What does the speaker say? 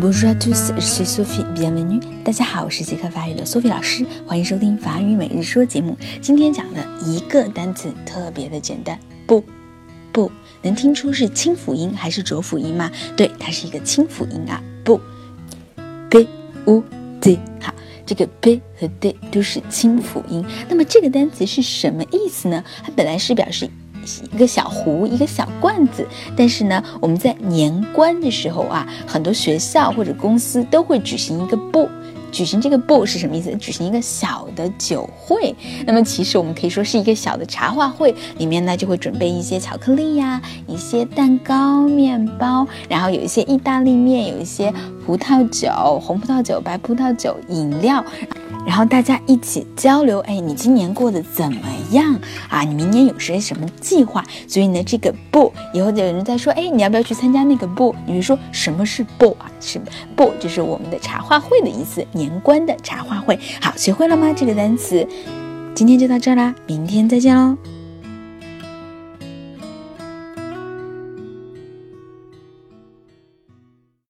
Bonjour à tous, je suis Sophie. Bienvenue. 大家好，我是杰克法语的 Sophie 老师，欢迎收听法语每日说节目。今天讲的一个单词特别的简单，不，不能听出是清辅音还是浊辅音吗？对，它是一个清辅音啊，不，b u d。好，这个 b 和 d 都是清辅音。那么这个单词是什么意思呢？它本来是表示。一个小壶，一个小罐子。但是呢，我们在年关的时候啊，很多学校或者公司都会举行一个不，举行这个不是什么意思？举行一个小的酒会。那么其实我们可以说是一个小的茶话会，里面呢就会准备一些巧克力呀，一些蛋糕、面包，然后有一些意大利面，有一些葡萄酒、红葡萄酒、白葡萄酒、饮料。然后大家一起交流，哎，你今年过得怎么样啊？你明年有些什么计划？所以呢，这个不，以后就有人在说，哎，你要不要去参加那个不？你会说什么是不啊？是不，就是我们的茶话会的意思，年关的茶话会。好，学会了吗？这个单词，今天就到这儿啦，明天再见喽。